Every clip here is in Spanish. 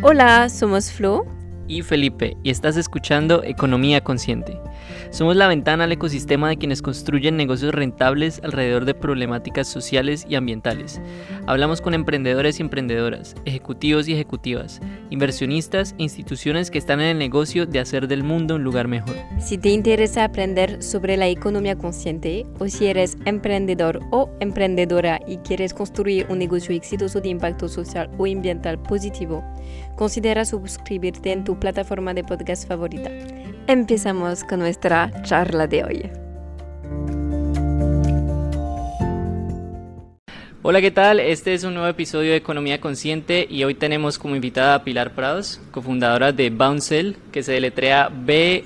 Hola, somos Flo y Felipe y estás escuchando Economía Consciente. Somos la ventana al ecosistema de quienes construyen negocios rentables alrededor de problemáticas sociales y ambientales. Hablamos con emprendedores y emprendedoras, ejecutivos y ejecutivas, inversionistas e instituciones que están en el negocio de hacer del mundo un lugar mejor. Si te interesa aprender sobre la economía consciente o si eres emprendedor o emprendedora y quieres construir un negocio exitoso de impacto social o ambiental positivo, considera suscribirte en tu plataforma de podcast favorita. Empezamos con nuestra charla de hoy. Hola, ¿qué tal? Este es un nuevo episodio de Economía Consciente y hoy tenemos como invitada a Pilar Prados, cofundadora de Bouncel, que se deletrea B-O-U-N-S-E-L.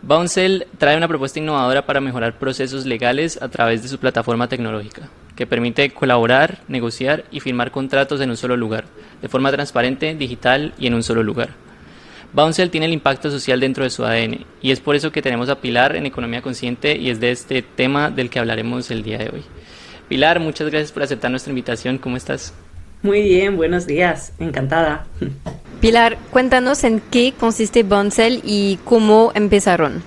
Bouncel trae una propuesta innovadora para mejorar procesos legales a través de su plataforma tecnológica que permite colaborar, negociar y firmar contratos en un solo lugar, de forma transparente, digital y en un solo lugar. Bouncel tiene el impacto social dentro de su ADN y es por eso que tenemos a Pilar en Economía Consciente y es de este tema del que hablaremos el día de hoy. Pilar, muchas gracias por aceptar nuestra invitación. ¿Cómo estás? Muy bien, buenos días. Encantada. Pilar, cuéntanos en qué consiste Bouncel y cómo empezaron.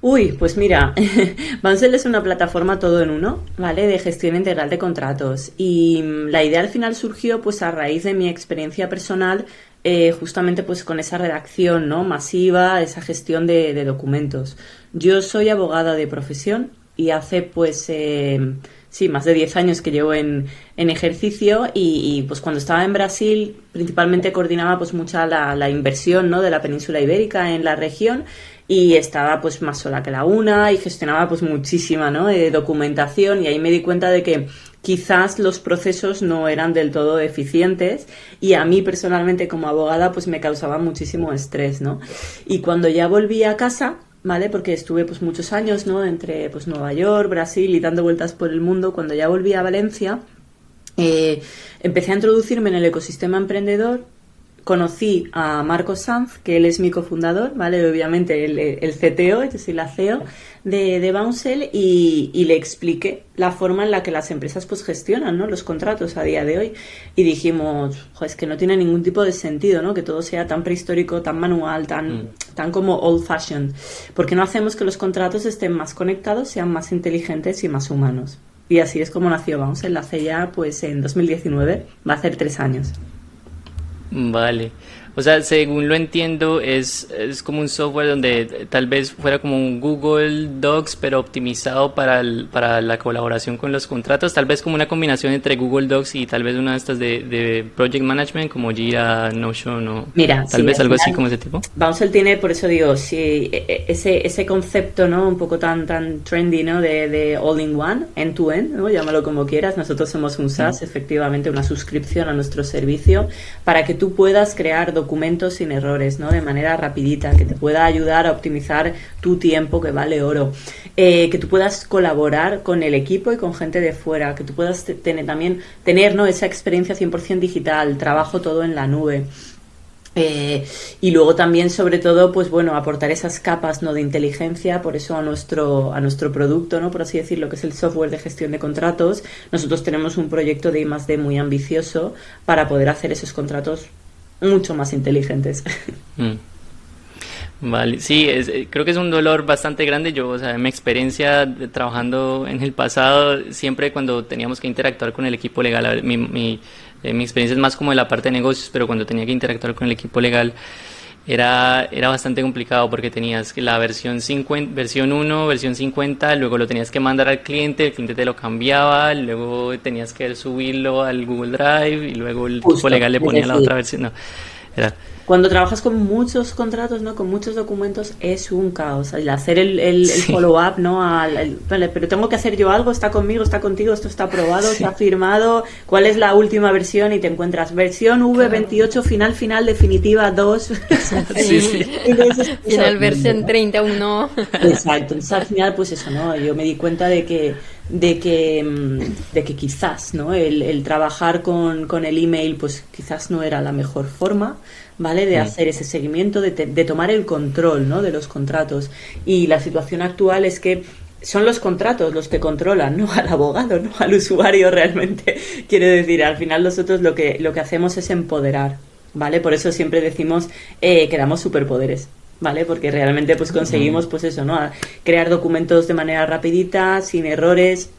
Uy, pues mira, Bouncel es una plataforma todo en uno, ¿vale? De gestión integral de contratos. Y mm, la idea al final surgió pues a raíz de mi experiencia personal eh, justamente pues con esa redacción ¿no? masiva, esa gestión de, documentos. Yo soy abogada de profesión y hace pues eh, sí, más de 10 años que llevo en, ejercicio y, pues cuando estaba en Brasil principalmente coordinaba pues mucha la, la inversión ¿no? de la península ibérica en la región y estaba pues más sola que la una y gestionaba pues muchísima ¿no? Documentación y ahí me di cuenta de que quizás los procesos no eran del todo eficientes y a mí personalmente como abogada pues me causaba muchísimo estrés, ¿no? Y cuando ya volví a casa, ¿vale? Porque estuve pues muchos años, ¿no? Entre pues Nueva York, Brasil y dando vueltas por el mundo, cuando ya volví a Valencia, eh, empecé a introducirme en el ecosistema emprendedor conocí a Marcos Sanz, que él es mi cofundador, ¿vale? Obviamente el, el CTO, yo soy la CEO de, de Bouncel y, le expliqué la forma en la que las empresas pues gestionan, ¿no? Los contratos a día de hoy y dijimos, es que no tiene ningún tipo de sentido, ¿no? Que todo sea tan prehistórico, tan manual, tan, mm. tan como old fashioned. ¿Por qué no hacemos que los contratos estén más conectados, sean más inteligentes y más humanos? Y así es como nació Bouncel, hace ya pues en 2019, va a hacer tres años. Vale. O sea, según lo entiendo, es, es como un software donde tal vez fuera como un Google Docs, pero optimizado para, para la colaboración con los contratos. Tal vez como una combinación entre Google Docs y tal vez una de estas de, de Project Management, como Jira, Notion o Mira, tal vez algo así como ese tipo. Bouncel tiene, por eso digo, sí, e, e, ese, ese concepto, ¿no? Un poco tan, tan trendy, ¿no? De, de all-in-one, end-to-end, ¿no? Llámalo como quieras. Nosotros somos un SaaS, efectivamente, una suscripción a nuestro servicio para que tú puedas crear documentos documentos sin errores, ¿no? De manera rapidita, que te pueda ayudar a optimizar tu tiempo, que vale oro. Eh, que tú puedas colaborar con el equipo y con gente de fuera, que tú puedas tener también tener ¿no? esa experiencia 100% digital, trabajo todo en la nube. Eh, y luego también, sobre todo, pues bueno, aportar esas capas ¿no? de inteligencia, por eso a nuestro, a nuestro producto, ¿no? por así decirlo, que es el software de gestión de contratos. Nosotros tenemos un proyecto de I+D muy ambicioso para poder hacer esos contratos mucho más inteligentes. Mm. Vale, sí, eh, creo que es un dolor bastante grande. Yo, o sea, mi experiencia trabajando en el pasado, siempre cuando teníamos que interactuar con el equipo legal, mi, mi, eh, mi experiencia es más como de la parte de negocios, pero cuando tenía que interactuar con el equipo legal, era, era bastante complicado porque tenías la versión 50, versión 1, versión 50, luego lo tenías que mandar al cliente, el cliente te lo cambiaba, luego tenías que subirlo al Google Drive y luego el equipo legal le ponía la otra versión. No, era, cuando trabajas con muchos contratos, ¿no? Con muchos documentos es un caos. El hacer el, el, follow-up, ¿no? Al, pero tengo que hacer yo algo, está conmigo, está contigo, esto está aprobado, está firmado, ¿cuál es la última versión? Y te encuentras versión V28, final, final, definitiva 2. Sí, sí. final versión 31. Exacto. Entonces al final, pues eso, ¿no? Yo me di cuenta de que de que, mm, de que quizás ¿no? el, el trabajar con, con, el email pues quizás no era la mejor forma ¿vale? De mm. hacer ese seguimiento, de, de, tomar el control, ¿no? De los contratos. Y la situación actual es que son los contratos los que controlan, no al abogado, no al usuario realmente. Quiero decir, al final nosotros lo que, lo que hacemos es empoderar, ¿vale? Por eso siempre decimos eh, que damos superpoderes. ¿Vale? Porque realmente pues conseguimos pues eso, ¿no? crear documentos de manera rapidita, sin errores,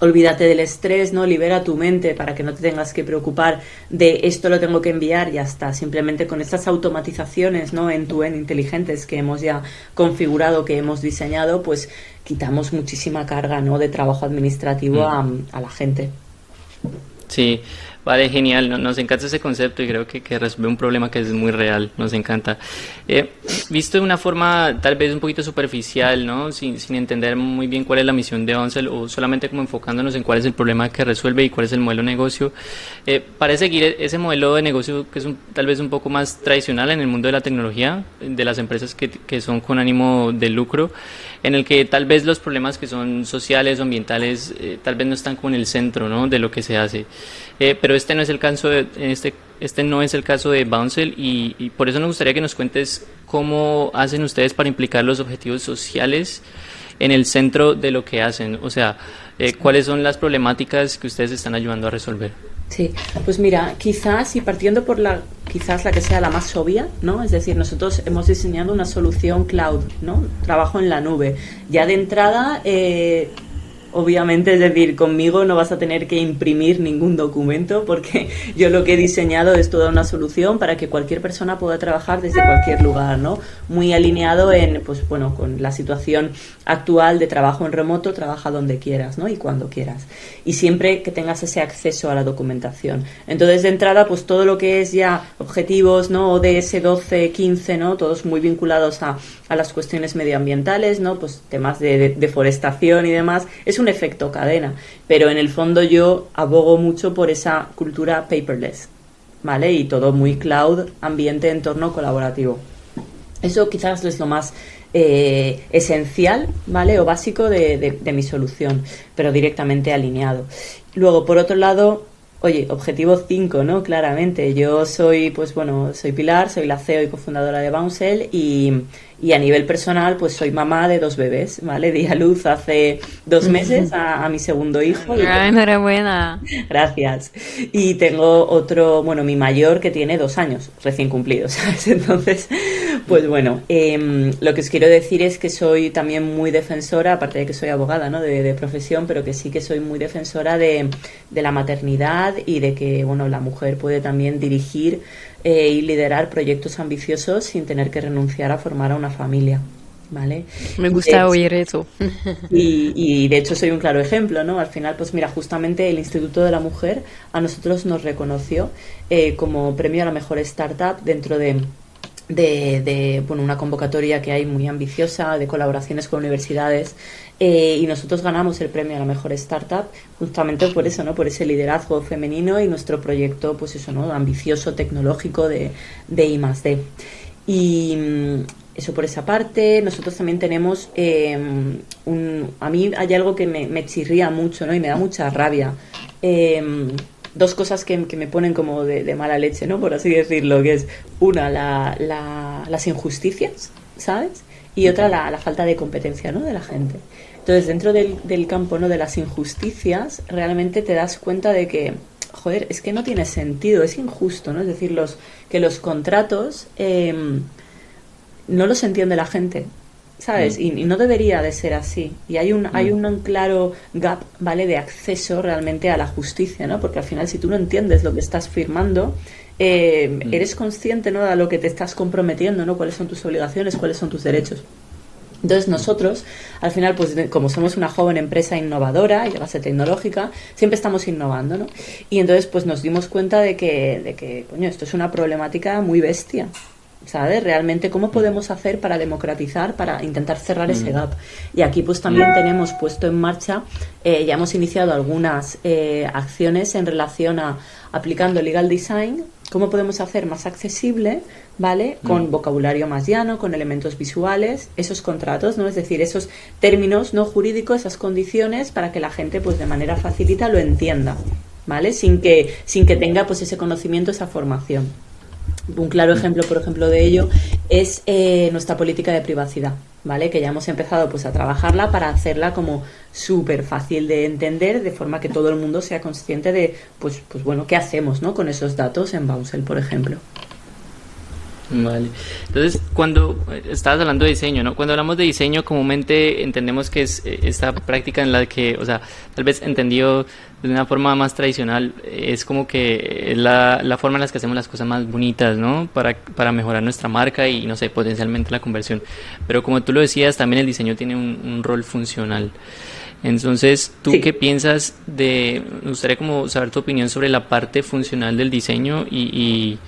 olvídate del estrés, ¿no? Libera tu mente para que no te tengas que preocupar de esto lo tengo que enviar y ya está. Simplemente con estas automatizaciones, ¿no? En tu en inteligentes que hemos ya configurado, que hemos diseñado, pues quitamos muchísima carga, ¿no? De trabajo administrativo mm. a, a la gente. Sí, Vale, genial, nos encanta ese concepto y creo que, que, resuelve un problema que es muy real, nos encanta. Eh, visto de una forma tal vez un poquito superficial, ¿no? Sin, sin, entender muy bien cuál es la misión de Onsel o solamente como enfocándonos en cuál es el problema que resuelve y cuál es el modelo de negocio, eh, seguir ese modelo de negocio que es un, tal vez un poco más tradicional en el mundo de la tecnología, de las empresas que, que son con ánimo de lucro, en el que tal vez los problemas que son sociales o ambientales eh, tal vez no están como en el centro ¿no? de lo que se hace. Eh, pero este no es el caso de, este, este no es el caso de Bouncel y, por eso nos gustaría que nos cuentes cómo hacen ustedes para implicar los objetivos sociales en el centro de lo que hacen. O sea, eh, cuáles son las problemáticas que ustedes están ayudando a resolver. Sí, pues mira, quizás y partiendo por la quizás la que sea la más obvia, ¿no? Es decir, nosotros hemos diseñado una solución cloud, ¿no? Trabajo en la nube. Ya de entrada eh, obviamente, es decir, conmigo no vas a tener que imprimir ningún documento porque yo lo que he diseñado es toda una solución para que cualquier persona pueda trabajar desde cualquier lugar, ¿no? Muy alineado en, pues bueno, con la situación actual de trabajo en remoto, trabaja donde quieras, ¿no? Y cuando quieras. Y siempre que tengas ese acceso a la documentación. Entonces, de entrada, pues todo lo que es ya objetivos, ¿no? ODS 12, 15, ¿no? Todos muy vinculados a, a las cuestiones medioambientales, ¿no? Pues temas de, deforestación y demás. Es un efecto cadena, pero en el fondo yo abogo mucho por esa cultura paperless, ¿vale? Y todo muy cloud, ambiente, entorno colaborativo. Eso quizás es lo más eh, esencial, ¿vale? O básico de, de, mi solución, pero directamente alineado. Luego, por otro lado, Oye, objetivo 5, ¿no? Claramente. Yo soy, pues bueno, soy Pilar, soy la CEO y cofundadora de Bouncel y, y a nivel personal, pues soy mamá de dos bebés, ¿vale? Di a luz hace dos meses a, mi segundo hijo. Ah, enhorabuena. Gracias. Y tengo otro, bueno, mi mayor que tiene dos años, recién cumplidos, ¿sabes? Entonces, pues bueno, em, lo que os quiero decir es que soy también muy defensora, aparte de que soy abogada, ¿no? De, de profesión, pero que sí que soy muy defensora de, de la maternidad y de que, bueno, la mujer puede también dirigir eh, y liderar proyectos ambiciosos sin tener que renunciar a formar a una familia. ¿Vale? Me gusta oír eso. Y, y, de hecho soy un claro ejemplo, ¿no? Al final, pues mira, justamente el Instituto de la Mujer a nosotros nos reconoció eh, como premio a la mejor startup dentro de, de, de, bueno, una convocatoria que hay muy ambiciosa de colaboraciones con universidades eh, y nosotros ganamos el premio a la mejor startup justamente por eso, ¿no? Por ese liderazgo femenino y nuestro proyecto, pues eso, ¿no? Ambicioso, tecnológico de, de I Y eso por esa parte. Nosotros también tenemos em, un... A mí hay algo que me, me, chirría mucho, ¿no? Y me da mucha rabia. Em, dos cosas que, que, me ponen como de, mala leche, ¿no? Por así decirlo, que es una, la, la, las injusticias, ¿sabes? Y otra, la, la falta de competencia, ¿no? De la gente. Entonces, dentro del, del campo ¿no? de las injusticias, realmente te das cuenta de que, joder, es que no tiene sentido, es injusto, ¿no? Es decir, los, que los contratos em, no los entiende la gente, ¿sabes? Mm. Y, no debería de ser así. Y hay un, hay mm. un claro gap, ¿vale? De acceso realmente a la justicia, ¿no? Porque al final, si tú no entiendes lo que estás firmando, eh, mm. eres consciente, ¿no? De lo que te estás comprometiendo, ¿no? Cuáles son tus obligaciones, cuáles son tus derechos. Entonces nosotros, al final, pues como somos una joven empresa innovadora y base tecnológica, siempre estamos innovando, ¿no? Y entonces pues nos dimos cuenta de que, de que, coño, esto es una problemática muy bestia, ¿sabes? Realmente, ¿cómo podemos hacer para democratizar, para intentar cerrar ese mm. gap? Y aquí pues también tenemos puesto en marcha, eh, ya hemos iniciado algunas eh, acciones en relación a aplicando legal design, cómo podemos hacer más accesible ¿vale? Con mm. vocabulario más llano, con elementos visuales, esos contratos, ¿no? Es decir, esos términos no jurídicos, esas condiciones para que la gente, pues de manera facilita lo entienda, ¿vale? Sin que, sin que tenga, pues ese conocimiento, esa formación. Un claro ejemplo, por ejemplo, de ello es eh, nuestra política de privacidad. ¿vale? Que ya hemos empezado pues a trabajarla para hacerla como súper fácil de entender, de forma que todo el mundo sea consciente de, pues, pues bueno, qué hacemos, ¿no? Con esos datos en Bouncel, por ejemplo. Vale. Entonces, cuando estabas hablando de diseño, ¿no? Cuando hablamos de diseño, comúnmente entendemos que es eh, esta práctica en la que, o sea, tal vez entendido de una forma más tradicional, es como que la, la forma en la que hacemos las cosas más bonitas, ¿no? Para, para mejorar nuestra marca y, no sé, potencialmente la conversión. Pero como tú lo decías, también el diseño tiene un, rol funcional. Entonces, ¿tú qué piensas de, me gustaría como saber tu opinión sobre la parte funcional del diseño y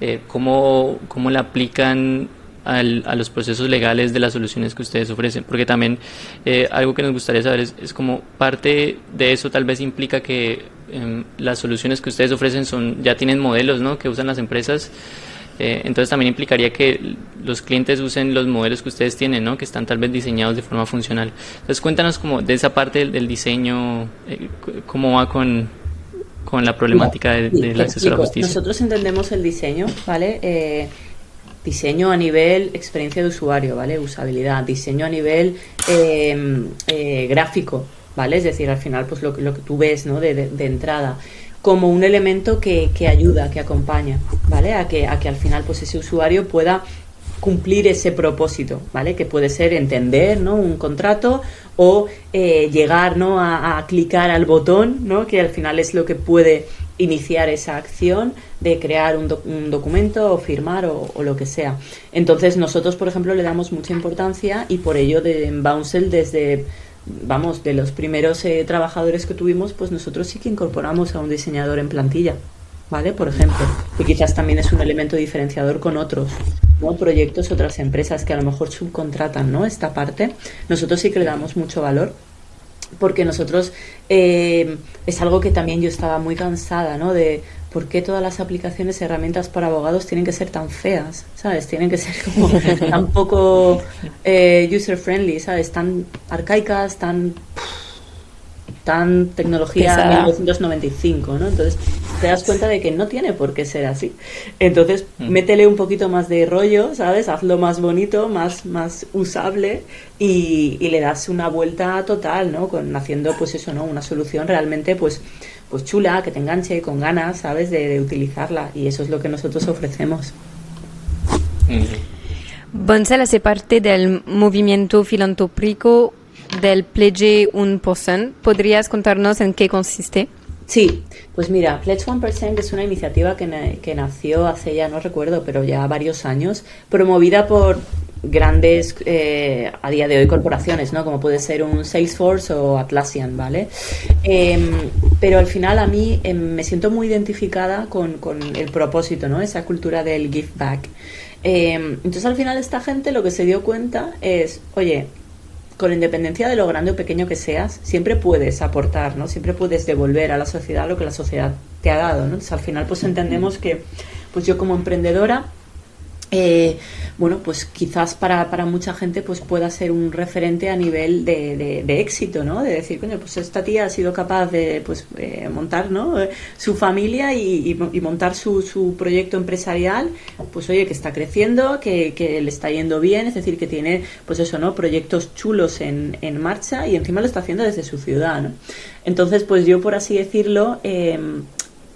eh, cómo, cómo la aplican al, a los procesos legales de las soluciones que ustedes ofrecen, porque también eh, algo que nos gustaría saber es, es, como parte de eso tal vez implica que em, las soluciones que ustedes ofrecen son ya tienen modelos ¿no? que usan las empresas, eh, entonces también implicaría que los clientes usen los modelos que ustedes tienen, ¿no? que están tal vez diseñados de forma funcional. Entonces cuéntanos como de esa parte del, del diseño, cómo va con, con la problemática del acceso a la justicia. Nosotros entendemos el diseño, ¿vale? Eh, diseño a nivel experiencia de usuario, ¿vale? Usabilidad, diseño a nivel em, eh, gráfico, ¿vale? Es decir, al final, pues lo, lo que tú ves, ¿no? De, de, entrada como un elemento que, que, ayuda, que acompaña, ¿vale? A que, a que al final, pues ese usuario pueda cumplir ese propósito, ¿vale? Que puede ser entender, ¿no? Un contrato o eh, llegar ¿no? A, clicar al botón, ¿no? que al final es lo que puede iniciar esa acción de crear un, un documento o firmar o, lo que sea. Entonces nosotros, por ejemplo, le damos mucha importancia y por ello de, en Bouncel desde vamos, de los primeros eh, trabajadores que tuvimos, pues nosotros sí que incorporamos a un diseñador en plantilla, ¿vale? Por ejemplo, y quizás también es un elemento diferenciador con otros, ¿no? proyectos, otras empresas que a lo mejor subcontratan ¿no? esta parte, nosotros sí que le damos mucho valor porque nosotros eh, es algo que también yo estaba muy cansada, ¿no? De por qué todas las aplicaciones, herramientas para abogados tienen que ser tan feas, ¿sabes? Tienen que ser como tan poco eh, user friendly, ¿sabes? Tan arcaicas, tan tan tecnología de 1995, ¿no? Entonces te das cuenta de que no tiene por qué ser así. Entonces mm. métele un poquito más de rollo, ¿sabes? Hazlo más bonito, más, más usable y, le das una vuelta total, ¿no? Con haciendo pues eso, ¿no? Una solución realmente pues pues chula, que te enganche con ganas, ¿sabes? De, utilizarla y eso es lo que nosotros ofrecemos. Bonsel hace parte del movimiento filantrópico del Pledge 1%. ¿Podrías contarnos en qué consiste? Sí, pues mira, Pledge 1% es una iniciativa que, que, nació hace ya, no recuerdo, pero ya varios años, promovida por grandes, eh, a día de hoy, corporaciones, ¿no? Como puede ser un Salesforce o Atlassian, ¿vale? Em, pero al final a mí em, me siento muy identificada con, con, el propósito, ¿no? Esa cultura del give back. Em, entonces al final esta gente lo que se dio cuenta es, oye, con independencia de lo grande o pequeño que seas, siempre puedes aportar, ¿no? Siempre puedes devolver a la sociedad lo que la sociedad te ha dado, ¿no? Entonces, al final, pues entendemos que, pues yo como emprendedora, eh, bueno, pues quizás para, para, mucha gente pues pueda ser un referente a nivel de, de, éxito, ¿no? De decir, coño, pues esta tía ha sido capaz de pues, eh, montar ¿no? su familia y, montar su, su, proyecto empresarial, pues oye, que está creciendo, que, que, le está yendo bien, es decir, que tiene, pues eso, ¿no? Proyectos chulos en, en marcha y encima lo está haciendo desde su ciudad, ¿no? Entonces, pues yo, por así decirlo, eh,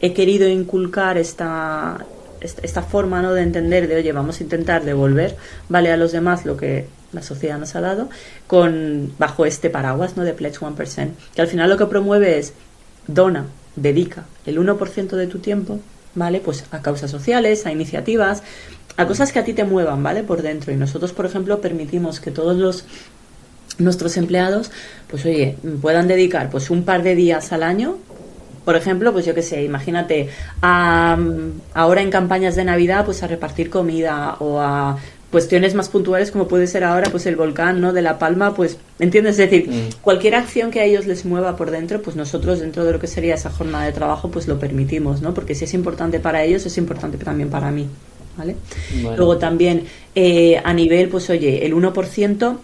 he querido inculcar esta esta forma ¿no? de entender de, oye, vamos a intentar devolver vale a los demás lo que la sociedad nos ha dado, con bajo este paraguas ¿no? de Pledge 1%, que al final lo que promueve es dona, dedica el 1% de tu tiempo, ¿vale? Pues a causas sociales, a iniciativas, a cosas que a ti te muevan, ¿vale? Por dentro. Y nosotros, por ejemplo, permitimos que todos los nuestros empleados, pues oye, puedan dedicar pues un par de días al año por ejemplo, pues yo qué sé, imagínate, ahora en campañas de Navidad, pues a repartir comida o a cuestiones más puntuales como puede ser ahora pues el volcán no de la palma pues entiendes es decir mm. cualquier acción que a ellos les mueva por dentro pues nosotros dentro de lo que sería esa jornada de trabajo pues lo permitimos no porque si es importante para ellos es importante también para mí vale luego también eh, a nivel pues oye el 1%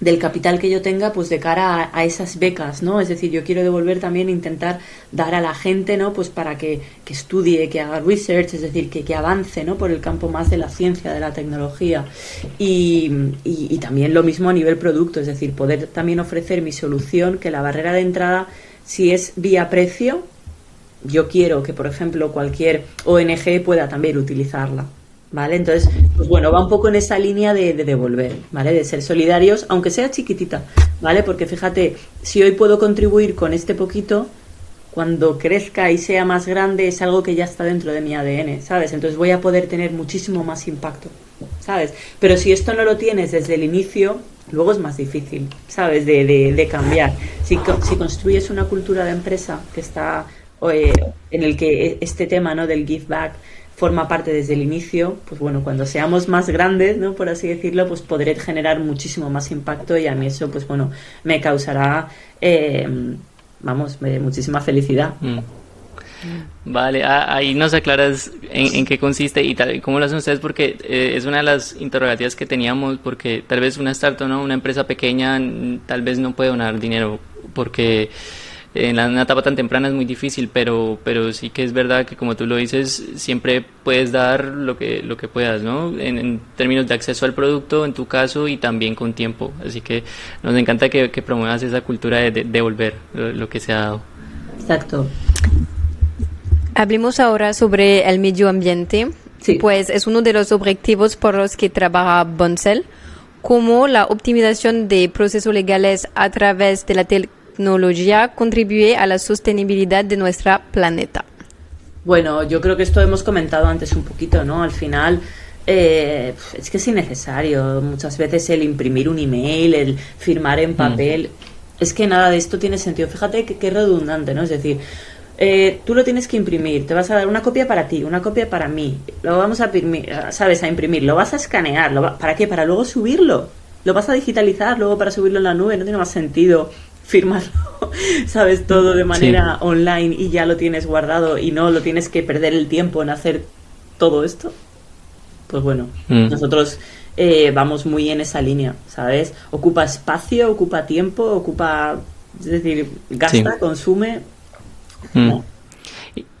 del capital que yo tenga pues de cara a, esas becas no es decir yo quiero devolver también intentar dar a la gente no pues para que, que estudie que haga research es decir que, que, avance no por el campo más de la ciencia de la tecnología. Y, y, también lo mismo a nivel producto es decir poder también ofrecer mi solución que la barrera de entrada si es vía precio yo quiero que por ejemplo cualquier ONG pueda también utilizarla ¿Vale? Entonces, pues bueno, va un poco en esa línea de, devolver, ¿vale? De ser solidarios, aunque sea chiquitita, ¿vale? Porque fíjate, si hoy puedo contribuir con este poquito, cuando crezca y sea más grande es algo que ya está dentro de mi ADN, ¿sabes? Entonces voy a poder tener muchísimo más impacto, ¿sabes? Pero si esto no lo tienes desde el inicio, luego es más difícil, ¿sabes? De, de, cambiar. Si, si construyes una cultura de empresa que está eh, en el que este tema, ¿no? Del give back forma parte desde el inicio, pues bueno, cuando seamos más grandes, ¿no? Por así decirlo, pues podré generar muchísimo más impacto y a mí eso, pues bueno, me causará, eh, vamos, muchísima felicidad. Mm. Vale, ahí nos aclaras en, qué consiste y tal, cómo lo hacen ustedes, porque eh, es una de las interrogativas que teníamos, porque tal vez una startup, ¿no? una empresa pequeña, tal vez no puede donar dinero, porque en una etapa tan temprana es muy difícil, pero, pero sí que es verdad que como tú lo dices, siempre puedes dar lo que, lo que puedas, ¿no? En, términos de acceso al producto, en tu caso, y también con tiempo. Así que nos encanta que, promuevas esa cultura de, devolver lo, que se ha dado. Exacto. Hablemos ahora sobre el medio ambiente. Sí. Pues es uno de los objetivos por los que trabaja Boncel, como la optimización de procesos legales a través de la tecnología contribuye a la sostenibilidad de nuestro planeta? Bueno, yo creo que esto hemos comentado antes un poquito, ¿no? Al final, eh, es que es innecesario. Muchas veces el imprimir un email, el firmar en mm. papel, es que nada de esto tiene sentido. Fíjate que, es redundante, ¿no? Es decir, eh, tú lo tienes que imprimir, te vas a dar una copia para ti, una copia para mí, lo vamos a imprimir, sabes, a imprimir, lo vas a escanear, ¿para qué? Para luego subirlo, lo vas a digitalizar luego para subirlo en la nube, no tiene más sentido firmarlo, sabes, todo de manera online y ya lo tienes guardado y no lo tienes que perder el tiempo en hacer todo esto, pues bueno, mm. nosotros eh, vamos muy en esa línea, ¿sabes? Ocupa espacio, ocupa tiempo, ocupa, es decir, gasta, consume. Mm.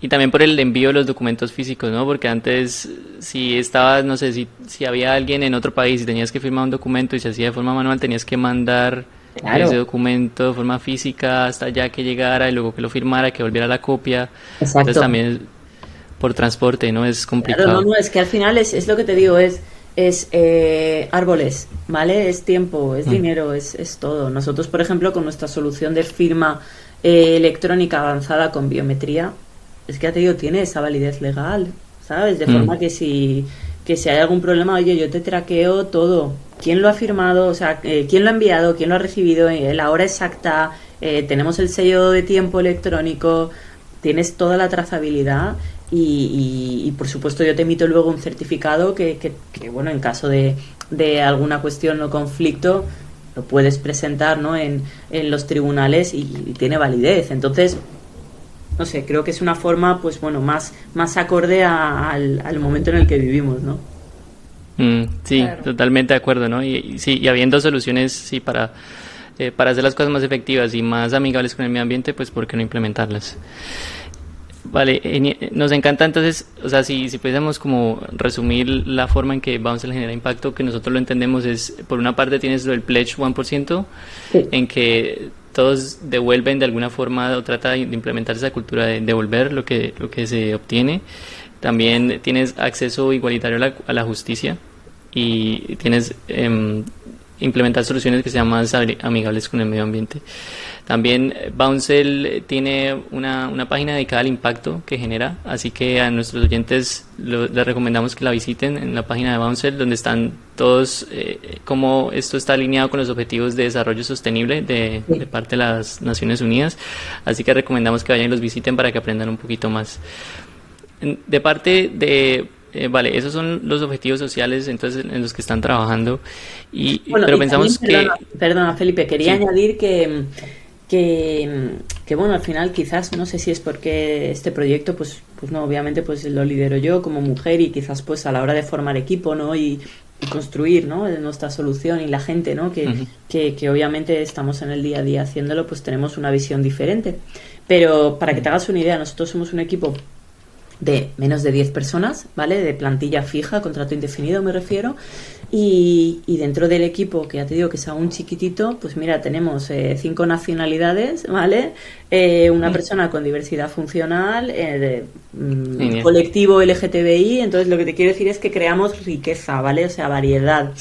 Y, también por el envío de los documentos físicos, ¿no? Porque antes, si estabas, no sé, si, si había alguien en otro país y tenías que firmar un documento y se hacía de forma manual, tenías que mandar ese documento de forma física hasta allá que llegara y luego que lo firmara, que volviera la copia. Entonces también por transporte, ¿no? Es complicado. no, no, es que al final es, es lo que te digo, es, es eh, árboles, ¿vale? Es tiempo, es mm. dinero, es, es todo. Nosotros, por ejemplo, con nuestra solución de firma eh, electrónica avanzada con biometría, es que ya te digo, tiene esa validez legal, ¿sabes? De mm. forma que si, que si hay algún problema, oye, yo te traqueo todo quién lo ha firmado, o sea, eh, quién lo ha enviado, quién lo ha recibido, eh, la hora exacta, eh, tenemos el sello de tiempo electrónico, tienes toda la trazabilidad y, por supuesto yo te emito luego un certificado que, que, bueno, en caso de, de, alguna cuestión o conflicto, lo puedes presentar ¿no? en, en los tribunales y, tiene validez. Entonces, no sé, creo que es una forma, pues bueno, más, más acorde al, al momento en el que vivimos, ¿no? Mm, sí, totalmente de acuerdo, ¿no? Y, sí, y habiendo soluciones, sí, para, eh, para hacer las cosas más efectivas y más amigables con el medio ambiente, pues ¿por qué no implementarlas? Vale, nos encanta entonces, o sea, si, si pudiésemos como resumir la forma en que vamos a generar impacto, que nosotros lo entendemos es, por una parte tienes lo del pledge 1%, en que todos devuelven de alguna forma o trata de implementar esa cultura de devolver lo que, lo que se obtiene. También tienes acceso igualitario a la, a la justicia, y tienes eh, implementar soluciones que sean más amigables con el medio ambiente. También eh, Bouncel tiene una, una, página dedicada al impacto que genera, así que a nuestros oyentes les recomendamos que la visiten en la página de Bouncel, donde están todos, eh, cómo esto está alineado con los objetivos de desarrollo sostenible de, de, parte de las Naciones Unidas, así que recomendamos que vayan y los visiten para que aprendan un poquito más. De parte de eh, vale, esos son los objetivos sociales entonces en los que están trabajando. Y, pero pensamos que... Perdona, Felipe, quería añadir que, que, bueno, al final quizás, no sé si es porque este proyecto, pues, pues no, obviamente pues lo lidero yo como mujer y quizás pues a la hora de formar equipo, ¿no? Y, construir ¿no? nuestra solución y la gente ¿no? que, que, que, obviamente estamos en el día a día haciéndolo, pues tenemos una visión diferente. Pero para que te hagas una idea, nosotros somos un equipo de menos de 10 personas, ¿vale? De plantilla fija, contrato indefinido me refiero. Y, y, dentro del equipo, que ya te digo que es aún chiquitito, pues mira, tenemos eh, cinco nacionalidades, ¿vale? Eh, una persona con diversidad funcional, eh, mm, colectivo LGTBI. Entonces, lo que te quiero decir es que creamos riqueza, ¿vale? O sea, variedad.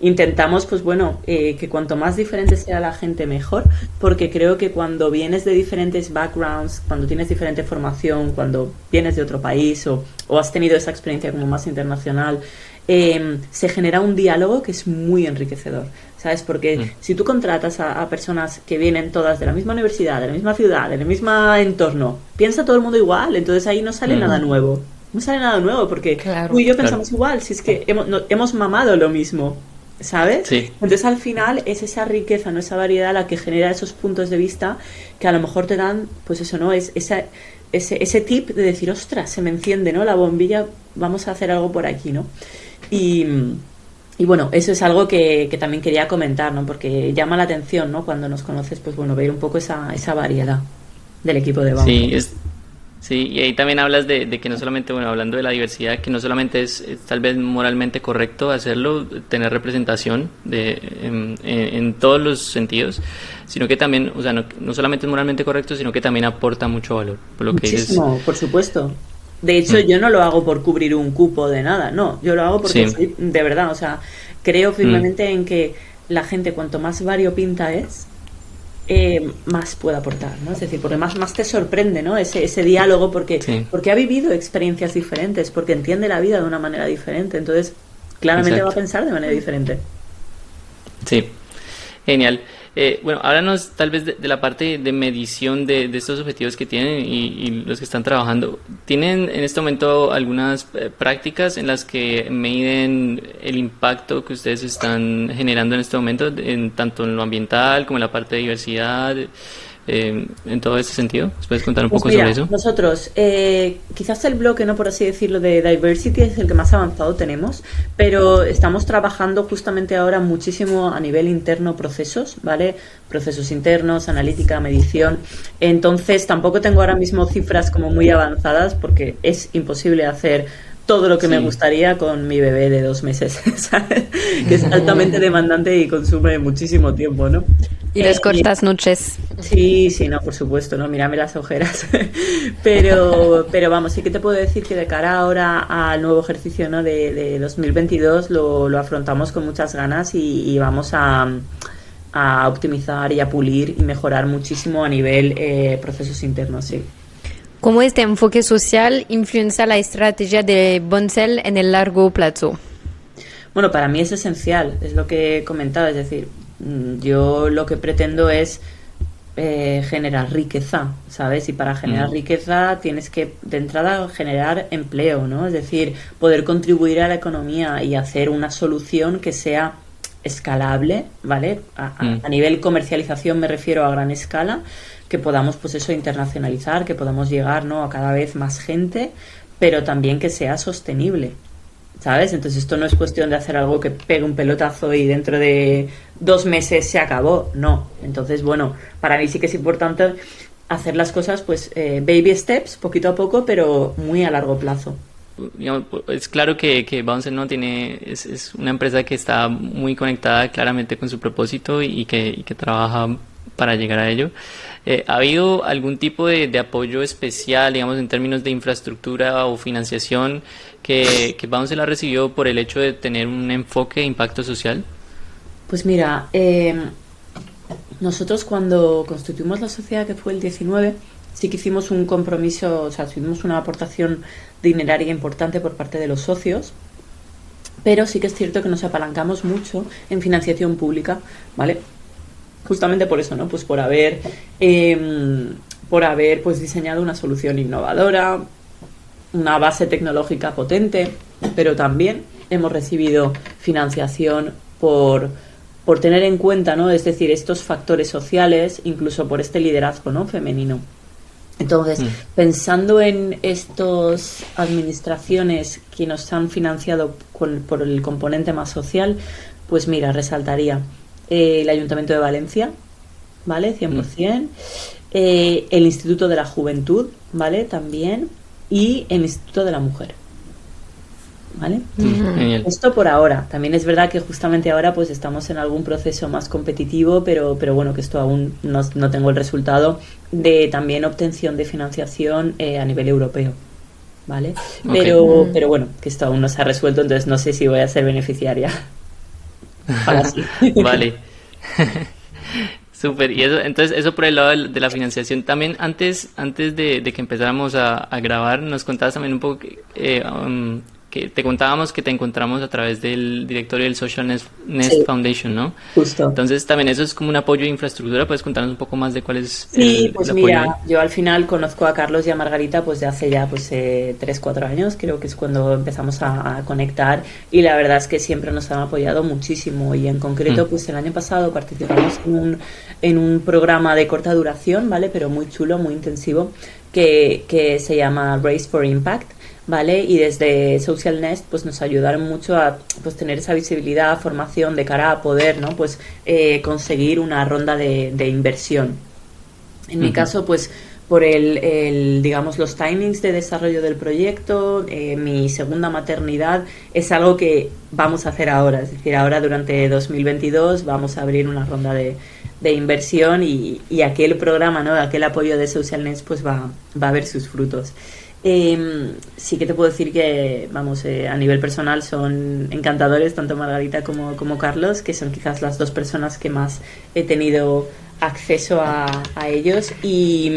Intentamos, pues bueno, que cuanto más diferente sea la gente, mejor, porque creo que cuando vienes de diferentes backgrounds, cuando tienes diferente formación, cuando vienes de otro país o, o has tenido esa experiencia como más internacional, Em, se genera un diálogo que es muy enriquecedor, ¿sabes? Porque mm. si tú contratas a, personas que vienen todas de la misma universidad, de la misma ciudad, del mismo entorno, piensa todo el mundo igual, entonces ahí no sale mm. nada nuevo. No sale nada nuevo porque tú y yo pensamos igual, si es que hemos, hemos mamado lo mismo, ¿sabes? Entonces al final es esa riqueza, no esa variedad la que genera esos puntos de vista que a lo mejor te dan, pues eso, ¿no? Es esa, ese, ese tip de decir, ostras, se me enciende, ¿no? La bombilla, vamos a hacer algo por aquí, ¿no? Y, y bueno, eso es algo que, que, también quería comentar, ¿no? Porque llama la atención, ¿no? Cuando nos conoces, pues bueno, ver un poco esa, esa variedad del equipo de banco. Sí, es, sí, y ahí también hablas de, de, que no solamente, bueno, hablando de la diversidad, que no solamente es, tal vez moralmente correcto hacerlo, tener representación de, en, en, todos los sentidos, sino que también, o sea, no, no, solamente es moralmente correcto, sino que también aporta mucho valor. Por lo Muchísimo, que por supuesto. De hecho, mm. yo no lo hago por cubrir un cupo de nada, no, yo lo hago porque soy, de verdad, o sea, creo firmemente mm. en que la gente cuanto más variopinta es, eh, más puede aportar, ¿no? Es decir, porque más, más te sorprende, ¿no? Ese, ese diálogo porque, porque ha vivido experiencias diferentes, porque entiende la vida de una manera diferente, entonces claramente va a pensar de manera diferente. Sí, genial. Eh, bueno, háblanos tal vez de, la parte de medición de, estos objetivos que tienen y, los que están trabajando. ¿Tienen en este momento algunas eh, prácticas en las que miden el impacto que ustedes están generando en este momento, en, tanto en lo ambiental como en la parte de diversidad? Eh, en todo ese sentido? ¿Puedes contar un pues poco sobre eso? Nosotros, eh, quizás el bloque, no por así decirlo, de diversity es el que más avanzado tenemos, pero estamos trabajando justamente ahora muchísimo a nivel interno procesos, ¿vale? Procesos internos, analítica, medición. Entonces, tampoco tengo ahora mismo cifras como muy avanzadas porque es imposible hacer todo lo que me gustaría con mi bebé de dos meses, ¿sabes? que es altamente demandante y consume muchísimo tiempo, ¿no? Y las cortas noches. Sí, sí, no, por supuesto, no, mírame las ojeras. pero, pero vamos, sí que te puedo decir que de cara ahora al nuevo ejercicio ¿no? de, de 2022 lo, lo, afrontamos con muchas ganas y, vamos a, a, optimizar y a pulir y mejorar muchísimo a nivel eh, procesos internos, sí. ¿Cómo este enfoque social influencia la estrategia de Boncel en el largo plazo? Bueno, para mí es esencial, es lo que he comentado, es decir, Mm, yo lo que pretendo es eh, generar riqueza, ¿sabes? Y para generar mm. riqueza tienes que, de entrada, generar empleo, ¿no? Es decir, poder contribuir a la economía y hacer una solución que sea escalable, ¿vale? A, mm. a, nivel comercialización me refiero a gran escala, que podamos, pues eso, internacionalizar, que podamos llegar, ¿no? A cada vez más gente, pero también que sea sostenible, ¿sabes? Entonces esto no es cuestión de hacer algo que pegue un pelotazo y dentro de dos meses se acabó, no. Entonces, bueno, para mí sí que es importante hacer las cosas, pues, eh, baby steps, poquito a poco, pero muy a largo plazo. Es claro que, que Bounce no tiene, es, es, una empresa que está muy conectada claramente con su propósito y que, y que trabaja para llegar a ello. Eh, ¿Ha habido algún tipo de, de, apoyo especial, digamos, en términos de infraestructura o financiación que, que Bounce la recibió por el hecho de tener un enfoque de impacto social? Pues mira, eh, nosotros cuando constituimos la sociedad, que fue el 19, sí que hicimos un compromiso, o sea, tuvimos una aportación dineraria importante por parte de los socios, pero sí que es cierto que nos apalancamos mucho en financiación pública, ¿vale? Justamente por eso, ¿no? Pues por haber, eh, por haber pues diseñado una solución innovadora, una base tecnológica potente, pero también hemos recibido financiación por por tener en cuenta, ¿no? Es decir, estos factores sociales, incluso por este liderazgo, ¿no? Femenino. Entonces, mm. pensando en estas administraciones que nos han financiado por el componente más social, pues mira, resaltaría eh, el Ayuntamiento de Valencia, ¿vale? 100%. Mm. Eh, el Instituto de la Juventud, ¿vale? También. Y el Instituto de la Mujer. ¿Vale? Esto por ahora. También es verdad que justamente ahora pues estamos en algún proceso más competitivo, pero, pero bueno, que esto aún no, no tengo el resultado de también obtención de financiación eh, a nivel europeo. ¿Vale? Pero, pero bueno, que esto aún no se ha resuelto, entonces no sé si voy a ser beneficiaria. vale. Súper, y eso, entonces eso por el lado de, la financiación. También antes, antes de, que empezáramos a, grabar, nos contabas también un poco eh, um, que te contábamos que te encontramos a través del directorio del Social Nest, Foundation, ¿no? Justo. Entonces también eso es como un apoyo de infraestructura. ¿Puedes contarnos un poco más de cuál es sí, pues mira, yo al final conozco a Carlos y a Margarita pues de hace ya pues eh, tres, cuatro años, creo que es cuando empezamos a, conectar y la verdad es que siempre nos han apoyado muchísimo y en concreto mm. pues el año pasado participamos en un, en un programa de corta duración, ¿vale? Pero muy chulo, muy intensivo que, que se llama Race for Impact ¿vale? Y desde Social Nest pues nos ayudaron mucho a pues, tener esa visibilidad, formación de cara a poder, ¿no? Pues eh, conseguir una ronda de, inversión. En mi caso, pues por el, digamos, los timings de desarrollo del proyecto, eh, mi segunda maternidad es algo que vamos a hacer ahora. Es decir, ahora durante 2022 vamos a abrir una ronda de, inversión y, y, aquel programa, ¿no? Aquel apoyo de Social Nest pues va, va a ver sus frutos. Eh, sí que te puedo decir que, vamos, eh, a nivel personal son encantadores, tanto Margarita como, Carlos, que son quizás las dos personas que más he tenido acceso a, ellos. Y,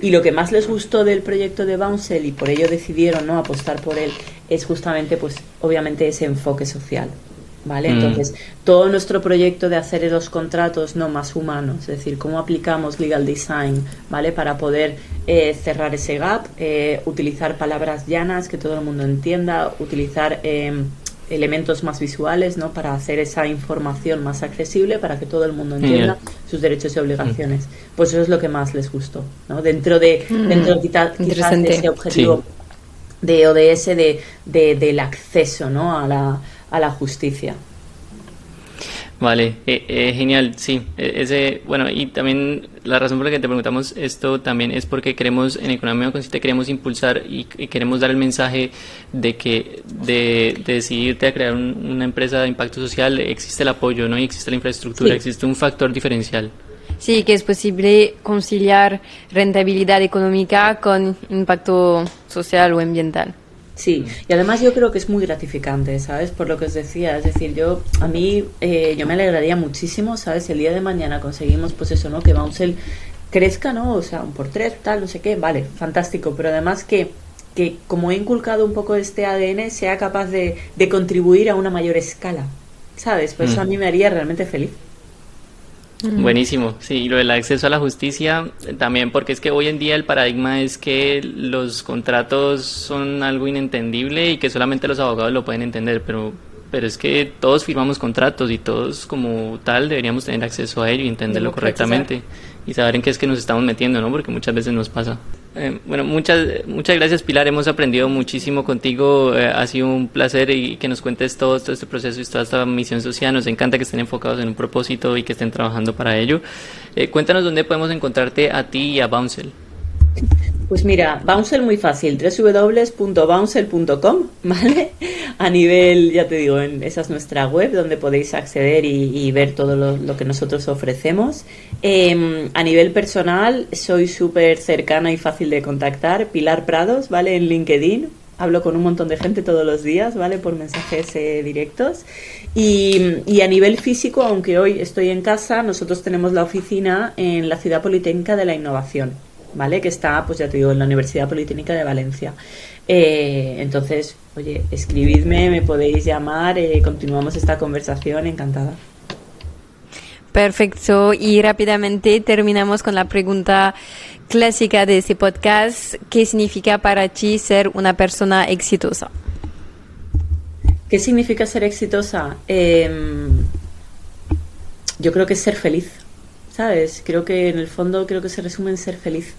y, lo que más les gustó del proyecto de Bouncel y por ello decidieron ¿no? apostar por él es justamente, pues, obviamente ese enfoque social. ¿Vale? Mm. Entonces, todo nuestro proyecto de hacer los contratos no más humanos, es decir, cómo aplicamos legal design, ¿vale? Para poder eh, cerrar ese gap, eh, utilizar palabras llanas que todo el mundo entienda, utilizar em, elementos más visuales, ¿no? Para hacer esa información más accesible, para que todo el mundo entienda sus derechos y obligaciones. Pues eso es lo que más les gustó, ¿no? Dentro de, mm. dentro de, quizás de ese objetivo de ODS de, de, del acceso, ¿no? A la a la justicia. Vale, eh, eh, genial, sí. E, ese, bueno, y también la razón por la que te preguntamos esto también es porque queremos, en Economía Consciente queremos impulsar y, queremos dar el mensaje de que de, decidirte a crear una empresa de impacto social existe el apoyo, ¿no? Y existe la infraestructura, existe un factor diferencial. Sí, que es posible conciliar rentabilidad económica con impacto social o ambiental. Sí, y además yo creo que es muy gratificante, ¿sabes? Por lo que os decía, es decir, yo a mí eh, yo me alegraría muchísimo, ¿sabes? El día de mañana conseguimos, pues eso, ¿no? Que Bouncel crezca, ¿no? O sea, un por tres, tal, no sé qué, vale, fantástico, pero además que, que como he inculcado un poco este ADN, sea capaz de, de contribuir a una mayor escala, ¿sabes? Pues eso a mm. mí me haría realmente feliz. Buenísimo, sí, lo del acceso a la justicia también, porque es que hoy en día el paradigma es que los contratos son algo inentendible y que solamente los abogados lo pueden entender, pero, pero es que todos firmamos contratos y todos como tal deberíamos tener acceso a ello y entenderlo correctamente y saber en qué es que nos estamos metiendo, ¿no? Porque muchas veces nos pasa. Eh, bueno, muchas, muchas gracias Pilar, hemos aprendido muchísimo contigo, eh, ha sido un placer y que nos cuentes todo, este proceso y toda esta misión social, nos encanta que estén enfocados en un propósito y que estén trabajando para ello. Eh, cuéntanos dónde podemos encontrarte a ti y a Bouncel. Pues mira, Bouncel muy fácil, www.bouncel.com, ¿vale? A nivel, ya te digo, en, esa es nuestra web donde podéis acceder y, ver todo lo, que nosotros ofrecemos. Em, a nivel personal, soy súper cercana y fácil de contactar. Pilar Prados, ¿vale? En LinkedIn. Hablo con un montón de gente todos los días, ¿vale? Por mensajes eh, directos. Y, a nivel físico, aunque hoy estoy en casa, nosotros tenemos la oficina en la Ciudad Politécnica de la Innovación. ¿vale? Que está, pues ya te digo, en la Universidad Politécnica de Valencia. Eh, entonces, oye, escribidme, me podéis llamar, eh, continuamos esta conversación, encantada. Perfecto, y rápidamente terminamos con la pregunta clásica de este podcast. ¿Qué significa para ti ser una persona exitosa? ¿Qué significa ser exitosa? Em, yo creo que es ser feliz. ¿sabes? Creo que en el fondo creo que se resume en ser feliz.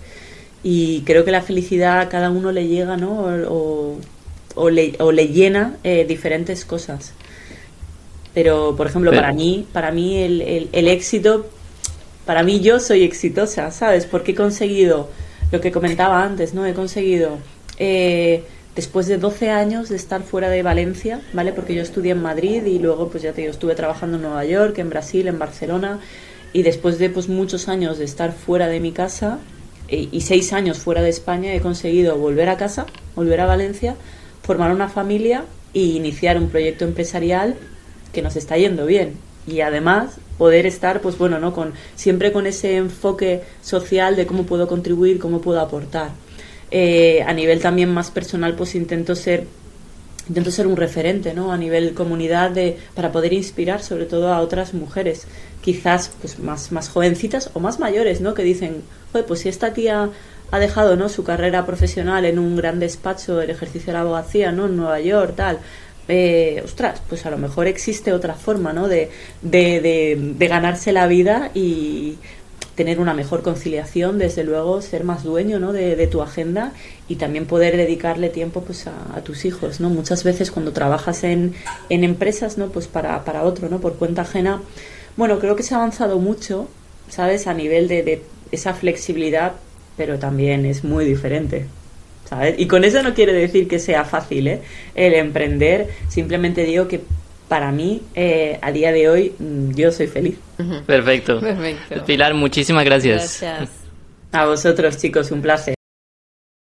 y creo que la felicidad a cada uno le llega, ¿no? O, o, le, o le, llena eh, diferentes cosas. Pero, por ejemplo, para mí, para mí el, el, el, éxito, para mí yo soy exitosa, ¿sabes? Porque he conseguido lo que comentaba antes, ¿no? He conseguido, eh, después de 12 años de estar fuera de Valencia, ¿vale? Porque yo estudié en Madrid y luego, pues ya te digo, estuve trabajando en Nueva York, en Brasil, en Barcelona, y después de pues muchos años de estar fuera de mi casa y, y seis años fuera de España, he conseguido volver a casa, volver a Valencia, formar una familia y iniciar un proyecto empresarial que nos está yendo bien. Y además poder estar pues bueno no con siempre con ese enfoque social de cómo puedo contribuir cómo puedo aportar. Eh, a nivel también más personal pues intento ser intento ser un referente no a nivel comunidad de para poder inspirar sobre todo a otras mujeres quizás pues más más jovencitas o más mayores no que dicen Joder, pues si esta tía ha dejado no su carrera profesional en un gran despacho del ejercicio de la abogacía no en Nueva York tal eh, ostras, pues a lo mejor existe otra forma, ¿no? De, de, de, de, ganarse la vida y tener una mejor conciliación, desde luego ser más dueño, ¿no? De, tu agenda y también poder dedicarle tiempo, pues, a, a, tus hijos, ¿no? Muchas veces cuando trabajas en, en empresas, ¿no? Pues para, para otro, ¿no? Por cuenta ajena. Bueno, creo que se ha avanzado mucho, ¿sabes? A nivel de, de esa flexibilidad, pero también es muy diferente. ¿sabes? Y con eso no quiere decir que sea fácil ¿eh? el emprender, simplemente digo que para mí, eh, a día de hoy, yo soy feliz. Perfecto. Perfecto. Pilar, muchísimas gracias. Gracias. A vosotros, chicos, un placer.